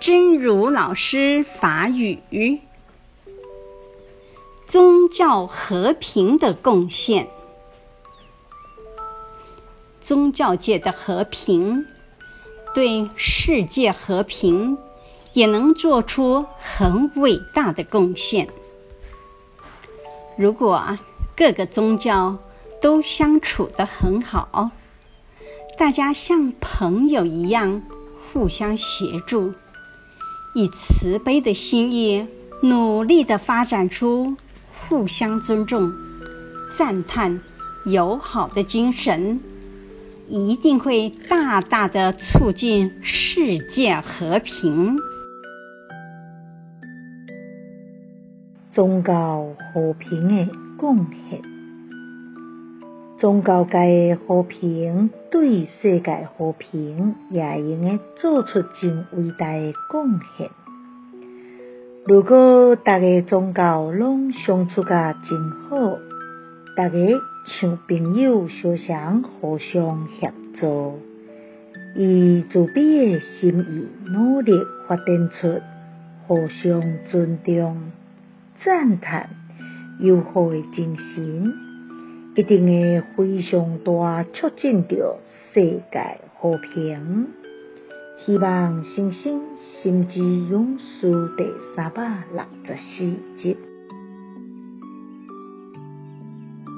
真如老师法语：宗教和平的贡献。宗教界的和平，对世界和平也能做出很伟大的贡献。如果各个宗教都相处得很好，大家像朋友一样互相协助，以慈悲的心意努力地发展出互相尊重、赞叹、友好的精神。一定会大大的促进世界和平。宗教和平的贡献，宗教界的和平对世界和平也用个做出真伟大的贡献。如果大家宗教拢相处甲真好，大家。像朋友相像，互相协助，以慈悲的心意努力发展出互相尊重、赞叹、友好的精神，一定会非常大促进着世界和平。希望星星心之勇士第三百六十四集。